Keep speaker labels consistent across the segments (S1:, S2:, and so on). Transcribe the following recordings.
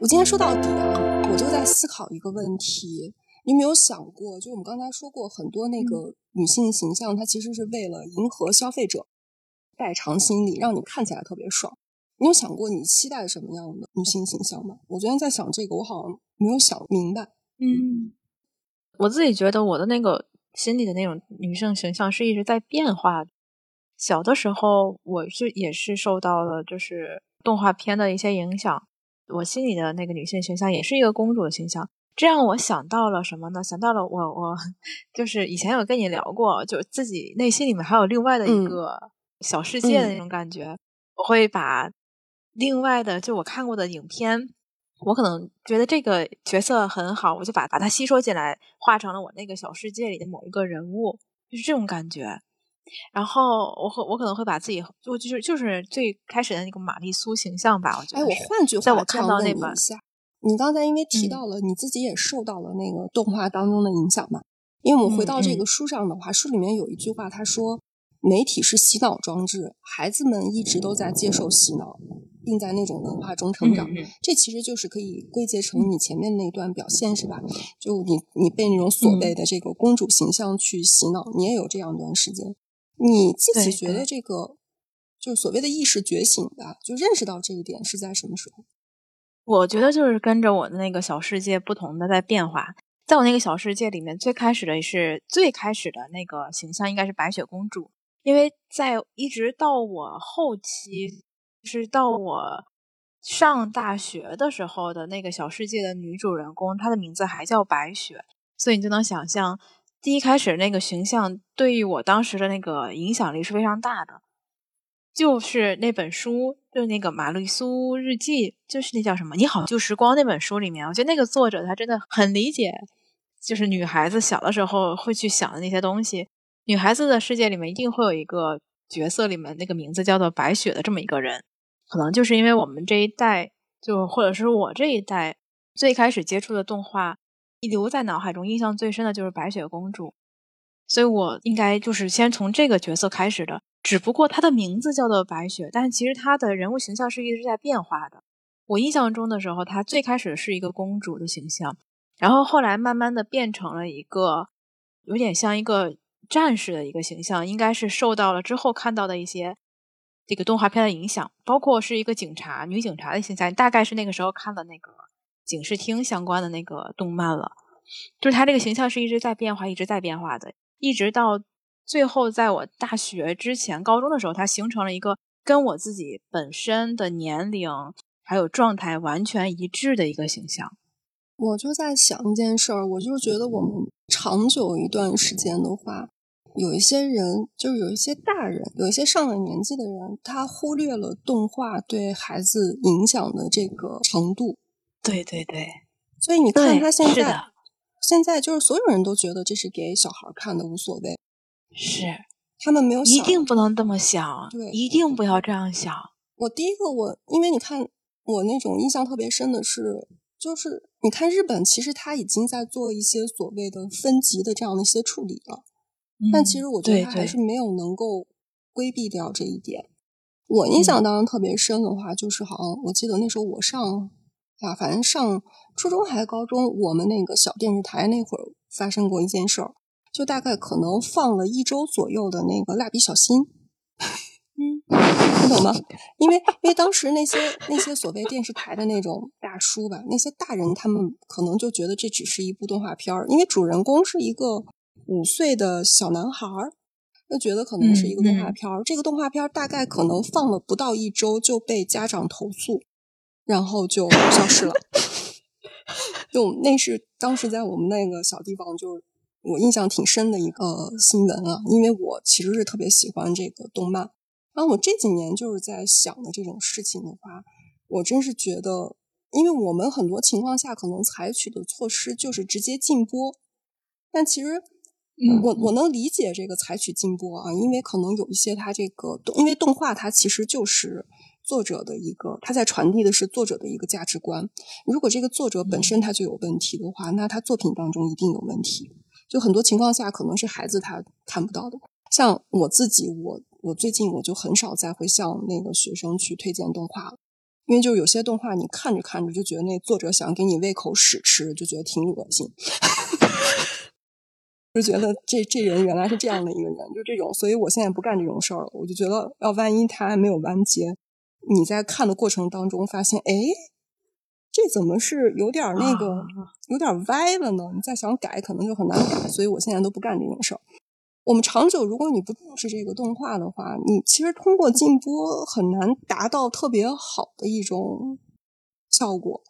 S1: 我今天说到底啊，我就在思考一个问题：你有没有想过，就我们刚才说过很多那个女性形象，它其实是为了迎合消费者，代偿心理，让你看起来特别爽。你有想过你期待什么样的女性形象吗？我昨天在想这个，我好像没有想明白。
S2: 嗯，我自己觉得我的那个心里的那种女性形象是一直在变化的。小的时候，我是也是受到了就是动画片的一些影响。我心里的那个女性形象也是一个公主的形象，这让我想到了什么呢？想到了我我就是以前有跟你聊过，就自己内心里面还有另外的一个小世界的那种感觉。我会把另外的就我看过的影片，我可能觉得这个角色很好，我就把把它吸收进来，画成了我那个小世界里的某一个人物，就是这种感觉。然后我会我可能会把自己就就是就是最开始的那个玛丽苏形象吧，我觉得。
S1: 哎，我换句话
S2: 在我看到那
S1: 一下，你刚才因为提到了你自己也受到了那个动画当中的影响嘛？因为我们回到这个书上的话，书里面有一句话，他说媒体是洗脑装置，孩子们一直都在接受洗脑，并在那种文化中成长。这其实就是可以归结成你前面那段表现是吧？就你你被那种所谓的这个公主形象去洗脑，你也有这样一段时间。你自己觉得这个，就所谓的意识觉醒吧，就认识到这一点是在什么时候？
S2: 我觉得就是跟着我的那个小世界不同的在变化。在我那个小世界里面，最开始的是最开始的那个形象应该是白雪公主，因为在一直到我后期，是到我上大学的时候的那个小世界的女主人公，她的名字还叫白雪，所以你就能想象。第一开始那个形象对于我当时的那个影响力是非常大的，就是那本书，就是那个《玛丽苏日记》，就是那叫什么《你好旧时光》那本书里面，我觉得那个作者他真的很理解，就是女孩子小的时候会去想的那些东西。女孩子的世界里面一定会有一个角色，里面那个名字叫做白雪的这么一个人，可能就是因为我们这一代，就或者是我这一代最开始接触的动画。留在脑海中印象最深的就是白雪公主，所以我应该就是先从这个角色开始的。只不过她的名字叫做白雪，但是其实她的人物形象是一直在变化的。我印象中的时候，她最开始是一个公主的形象，然后后来慢慢的变成了一个有点像一个战士的一个形象，应该是受到了之后看到的一些这个动画片的影响，包括是一个警察女警察的形象，大概是那个时候看了那个。警视厅相关的那个动漫了，就是他这个形象是一直在变化，一直在变化的，一直到最后，在我大学之前、高中的时候，他形成了一个跟我自己本身的年龄还有状态完全一致的一个形象。
S1: 我就在想一件事儿，我就觉得我们长久一段时间的话，有一些人，就是有一些大人，有一些上了年纪的人，他忽略了动画对孩子影响的这个程度。
S2: 对对对，
S1: 所以你看他现在，现在就是所有人都觉得这是给小孩看的，无所谓。
S2: 是，
S1: 他们没有
S2: 一定不能这么想，
S1: 对，
S2: 一定不要这样想。
S1: 我第一个，我因为你看我那种印象特别深的是，就是你看日本，其实他已经在做一些所谓的分级的这样的一些处理了，但其实我觉得他还是没有能够规避掉这一点。我印象当中特别深的话，就是好像我记得那时候我上。呀，反正上初中还是高中，我们那个小电视台那会儿发生过一件事儿，就大概可能放了一周左右的那个蜡笔小新，嗯，你懂吗？因为因为当时那些那些所谓电视台的那种大叔吧，那些大人他们可能就觉得这只是一部动画片儿，因为主人公是一个五岁的小男孩儿，就觉得可能是一个动画片儿。这个动画片儿大概可能放了不到一周就被家长投诉。然后就消失了，就那是当时在我们那个小地方，就我印象挺深的一个新闻啊。因为我其实是特别喜欢这个动漫，然后我这几年就是在想的这种事情的话，我真是觉得，因为我们很多情况下可能采取的措施就是直接禁播，但其实，我我能理解这个采取禁播啊，因为可能有一些它这个，因为动画它其实就是。作者的一个，他在传递的是作者的一个价值观。如果这个作者本身他就有问题的话，那他作品当中一定有问题。就很多情况下，可能是孩子他看不到的。像我自己，我我最近我就很少再会向那个学生去推荐动画了，因为就有些动画你看着看着就觉得那作者想给你喂口屎吃，就觉得挺恶心。就觉得这这人原来是这样的一个人，就这种，所以我现在不干这种事儿了。我就觉得，要万一他还没有完结，你在看的过程当中发现，哎，这怎么是有点那个，有点歪了呢？你再想改，可能就很难改。所以我现在都不干这种事儿。我们长久，如果你不重视这个动画的话，你其实通过禁播很难达到特别好的一种效果，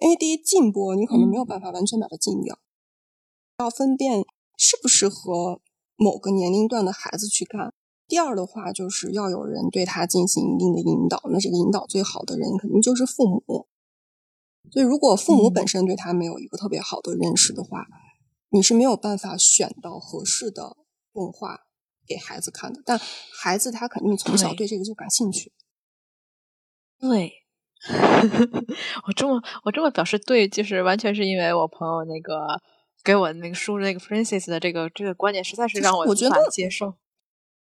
S1: 因为第一禁播，你可能没有办法完全把它禁掉，要分辨。适不适合某个年龄段的孩子去看？第二的话，就是要有人对他进行一定的引导。那这个引导最好的人肯定就是父母。所以，如果父母本身对他没有一个特别好的认识的话，你是没有办法选到合适的动画给孩子看的。但孩子他肯定从小对这个就感兴趣。
S2: 对，我这么我这么表示对，就是完全是因为我朋友那个。给我那个输入那个 Francis 的这个这个观点实在是让我无法接受。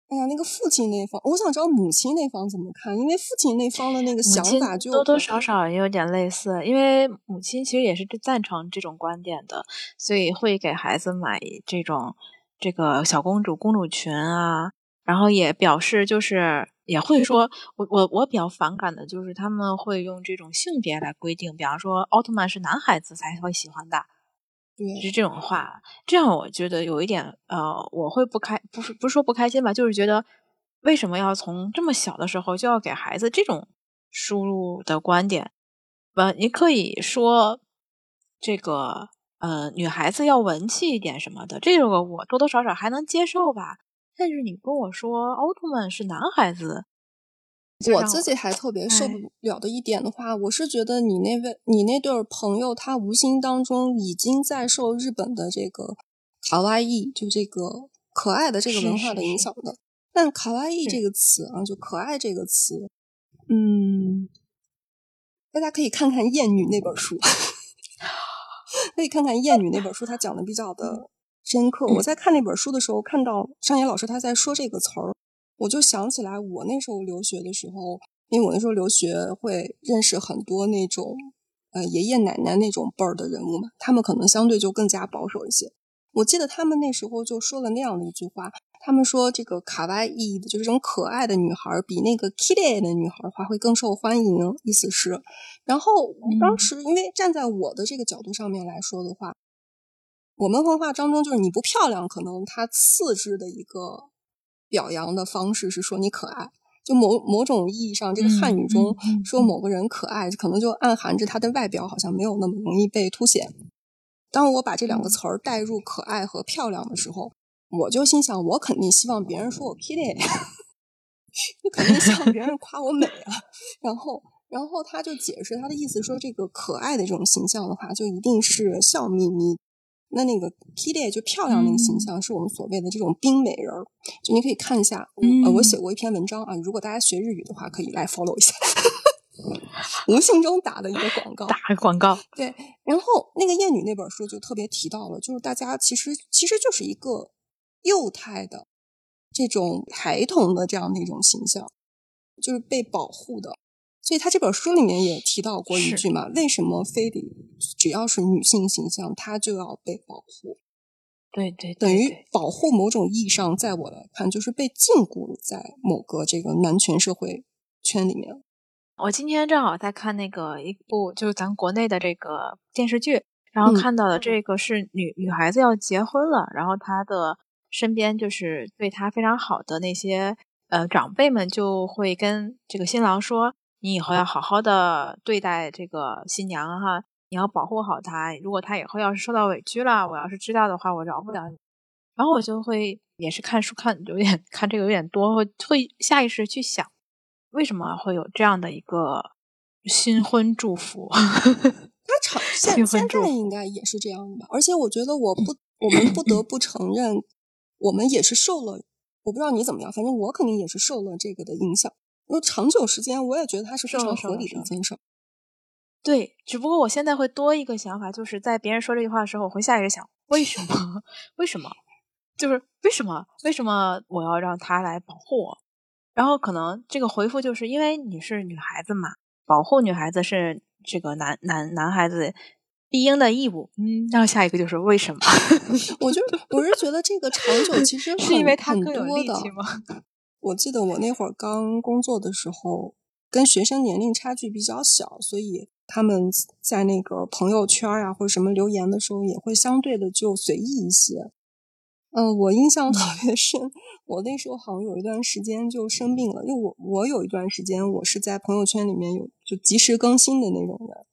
S1: 哎呀，那个父亲那方，我想知道母亲那方怎么看，因为父亲那方的那个想法就
S2: 多多少少也有点类似，因为母亲其实也是赞成这种观点的，所以会给孩子买这种这个小公主公主裙啊，然后也表示就是也会说，我我我比较反感的就是他们会用这种性别来规定，比方说奥特曼是男孩子才会喜欢的。是这种话，这样我觉得有一点呃，我会不开，不是不是说不开心吧，就是觉得为什么要从这么小的时候就要给孩子这种输入的观点？呃，你可以说这个呃，女孩子要文气一点什么的，这个我多多少少还能接受吧。但是你跟我说奥特曼是男孩子。
S1: 我自己还特别受不了的一点的话，我是觉得你那位你那对朋友，他无心当中已经在受日本的这个卡哇伊，就这个可爱的这个文化的影响的。但卡哇伊这个词啊，就可爱这个词，嗯，大家可以看看《艳女》那本书，可以看看《艳女》那本书，它讲的比较的深刻。我在看那本书的时候，看到上野老师他在说这个词儿。我就想起来，我那时候留学的时候，因为我那时候留学会认识很多那种呃爷爷奶奶那种辈儿的人物嘛，他们可能相对就更加保守一些。我记得他们那时候就说了那样的一句话，他们说这个卡哇伊的，就是这种可爱的女孩，比那个 kitty 的女孩话会更受欢迎。意思是，然后当时因为站在我的这个角度上面来说的话，我们文化当中就是你不漂亮，可能它次之的一个。表扬的方式是说你可爱，就某某种意义上，这个汉语中说某个人可爱，可能就暗含着他的外表好像没有那么容易被凸显。当我把这两个词儿带入可爱和漂亮的时候，我就心想，我肯定希望别人说我 pretty，你肯定希望别人夸我美啊。然后，然后他就解释他的意思，说这个可爱的这种形象的话，就一定是笑眯眯。那那个 Kitty 就漂亮那个形象，是我们所谓的这种冰美人儿。就你可以看一下，呃，我写过一篇文章啊。如果大家学日语的话，可以来 follow 一下。无形中打的一个广告，
S2: 打个广告。
S1: 对，然后那个艳女那本书就特别提到了，就是大家其实其实就是一个幼态的这种孩童的这样的一种形象，就是被保护的。所以他这本书里面也提到过一句嘛，为什么非得只要是女性形象，她就要被保护？
S2: 对对，
S1: 等于保护某种意义上，在我来看，就是被禁锢在某个这个男权社会圈里面。
S2: 我今天正好在看那个一部，就是咱国内的这个电视剧，然后看到的这个是女女孩子要结婚了，然后她的身边就是对她非常好的那些呃长辈们就会跟这个新郎说。你以后要好好的对待这个新娘哈，你要保护好她。如果她以后要是受到委屈了，我要是知道的话，我饶不了你。然后我就会也是看书看有点看这个有点多，会会下意识去想，为什么会有这样的一个新婚祝福？
S1: 他常现现在应该也是这样的吧？而且我觉得我不，我们不得不承认，我们也是受了，我不知道你怎么样，反正我肯定也是受了这个的影响。因为长久时间，我也觉得它是非常合理的一件事。
S2: 对，只不过我现在会多一个想法，就是在别人说这句话的时候，我会下意识想：为什么？为什么？就是为什么？为什么我要让他来保护我？然后可能这个回复就是因为你是女孩子嘛，保护女孩子是这个男男男孩子必应的义务。嗯，然后下一个就是为什么？
S1: 我就我是觉得这个长久其实
S2: 是因为他
S1: 更
S2: 有力气吗？
S1: 我记得我那会儿刚工作的时候，跟学生年龄差距比较小，所以他们在那个朋友圈啊或者什么留言的时候，也会相对的就随意一些。嗯，我印象特别深，我那时候好像有一段时间就生病了，因为我我有一段时间我是在朋友圈里面有就及时更新的那种人，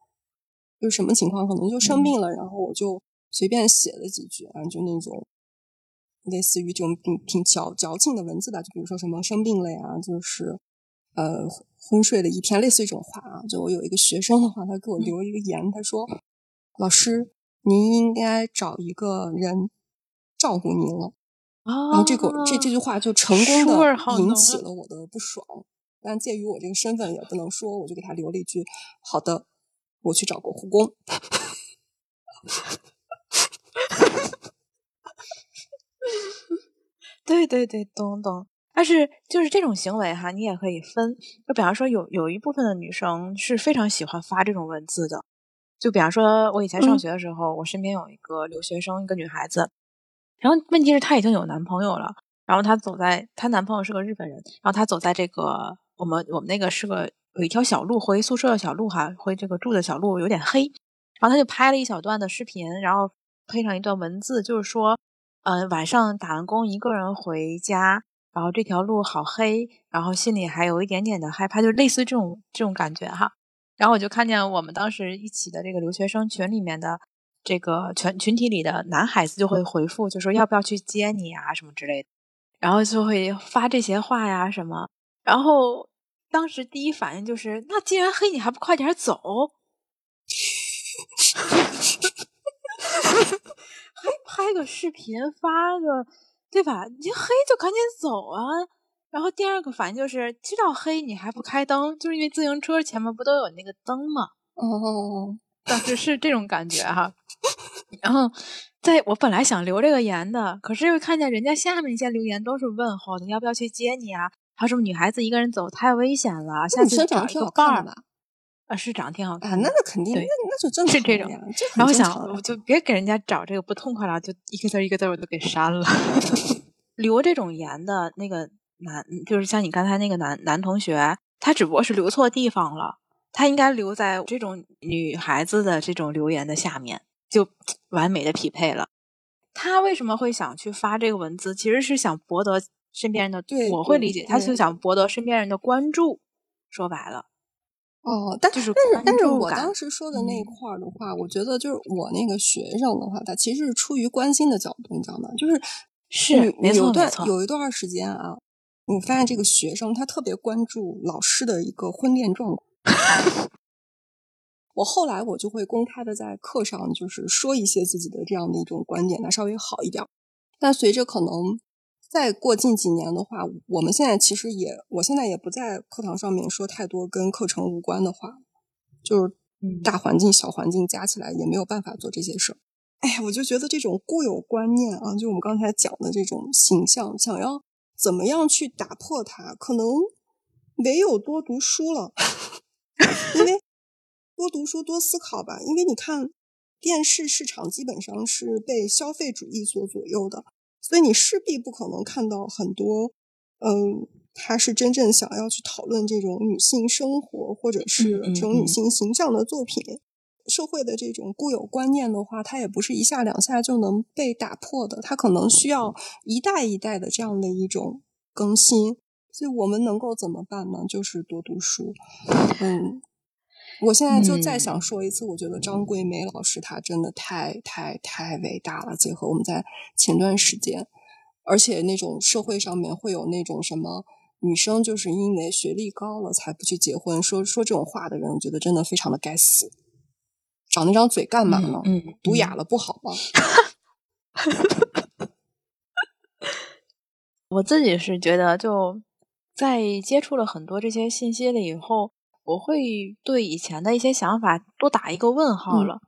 S1: 就什么情况可能就生病了，然后我就随便写了几句啊，就那种。类似于这种挺挺矫矫情的文字吧，就比如说什么生病了呀，就是呃昏睡了一天，类似于这种话啊。就我有一个学生的话，他给我留一个言，他说：“老师，您应该找一个人照顾您了。”然后这个这这句话就成功的引起了我的不爽，但鉴于我这个身份也不能说，我就给他留了一句：“好的，我去找个护工。”
S2: 对对对，懂懂。但是就是这种行为哈，你也可以分。就比方说，有有一部分的女生是非常喜欢发这种文字的。就比方说，我以前上学的时候，我身边有一个留学生，一个女孩子。然后问题是她已经有男朋友了。然后她走在，她男朋友是个日本人。然后她走在这个我们我们那个是个有一条小路回宿舍的小路哈，回这个住的小路有点黑。然后她就拍了一小段的视频，然后配上一段文字，就是说。嗯，晚上打完工一个人回家，然后这条路好黑，然后心里还有一点点的害怕，就类似这种这种感觉哈。然后我就看见我们当时一起的这个留学生群里面的这个群群体里的男孩子就会回复，就说要不要去接你啊什么之类的，然后就会发这些话呀什么。然后当时第一反应就是，那既然黑，你还不快点走？还拍个视频发个，对吧？你黑就赶紧走啊！然后第二个反应就是，知道黑你还不开灯，就是因为自行车前面不都有那个灯吗？
S1: 哦，
S2: 当时是这种感觉哈。然后，在我本来想留这个言的，可是又看见人家下面一些留言都是问候的，要不要去接你啊？还有什么女孩子一个人走太危险了，下次找一个伴儿吧。啊，是长得挺好看
S1: 啊，那那肯定，那那就正
S2: 是这种。然后想，
S1: 我
S2: 就别给人家找这个不痛快了，就一个字一个字我都给删了。留这种言的那个男，就是像你刚才那个男男同学，他只不过是留错地方了，他应该留在这种女孩子的这种留言的下面，就 完美的匹配了。他为什么会想去发这个文字？其实是想博得身边人的，
S1: 对，
S2: 我会理解，他就想博得身边人的关注。说白了。
S1: 哦，但是但是但是我当时说的那一块儿的话，我觉得就是我那个学生的话，他其实是出于关心的角度，你知道吗？就是
S2: 是
S1: 有段有一段时间啊，我发现这个学生他特别关注老师的一个婚恋状况。我后来我就会公开的在课上就是说一些自己的这样的一种观点，那稍微好一点。但随着可能。再过近几年的话，我们现在其实也，我现在也不在课堂上面说太多跟课程无关的话，就是大环境、小环境加起来也没有办法做这些事儿。哎呀，我就觉得这种固有观念啊，就我们刚才讲的这种形象，想要怎么样去打破它，可能唯有多读书了。因为多读书、多思考吧。因为你看，电视市场基本上是被消费主义所左右的。所以你势必不可能看到很多，嗯，他是真正想要去讨论这种女性生活或者是这种女性形象的作品。社会的这种固有观念的话，它也不是一下两下就能被打破的，它可能需要一代一代的这样的一种更新。所以我们能够怎么办呢？就是多读书，嗯。我现在就再想说一次，我觉得张桂梅老师她真的太太太伟大了。结合我们在前段时间，而且那种社会上面会有那种什么女生就是因为学历高了才不去结婚，说说这种话的人，我觉得真的非常的该死。长那张嘴干嘛呢？读哑了不好吗？
S2: 我自己是觉得就。在接触了很多这些信息了以后，我会对以前的一些想法多打一个问号了，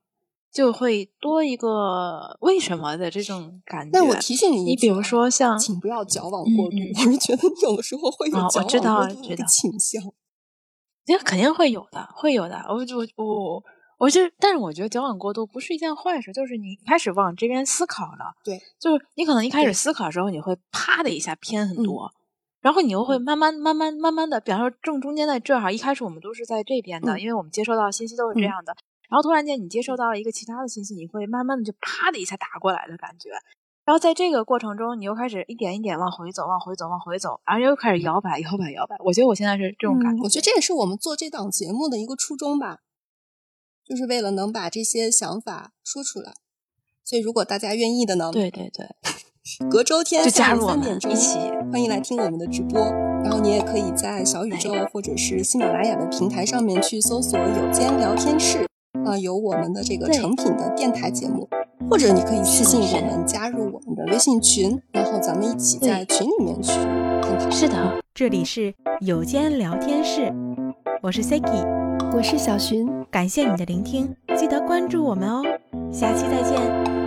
S2: 就会多一个为什么的这种感觉。
S1: 但我提醒
S2: 你，
S1: 你
S2: 比如说像，
S1: 请不要矫枉过度。我是觉得你有的时候会有矫枉过度的倾向。
S2: 这肯定会有的，会有的。我就我我就，但是我觉得矫枉过度不是一件坏事，就是你开始往这边思考了。
S1: 对，
S2: 就是你可能一开始思考的时候，你会啪的一下偏很多。然后你又会慢慢、慢慢、慢慢的，比方说正中间在这儿，一开始我们都是在这边的，因为我们接收到信息都是这样的。然后突然间你接收到了一个其他的信息，你会慢慢的就啪的一下打过来的感觉。然后在这个过程中，你又开始一点一点往回走、往回走、往回走，然后又开始摇摆、摇摆、摇摆。我觉得我现在是这种感觉。
S1: 我觉得这也是我们做这档节目的一个初衷吧，就是为了能把这些想法说出来。所以如果大家愿意的呢？
S2: 对对对。
S1: 隔周天下午三点钟
S2: 一起，
S1: 欢迎来听我们的直播。然后你也可以在小宇宙或者是喜马拉雅的平台上面去搜索“有间聊天室”，啊，有我们的这个成品的电台节目。或者你可以私信我们，加入我们的微信群，然后咱们一起在群里面去探讨。
S2: 是的，
S3: 这里是有间聊天室，我是 Siki，
S1: 我是小寻，
S3: 感谢你的聆听，记得关注我们哦，下期再见。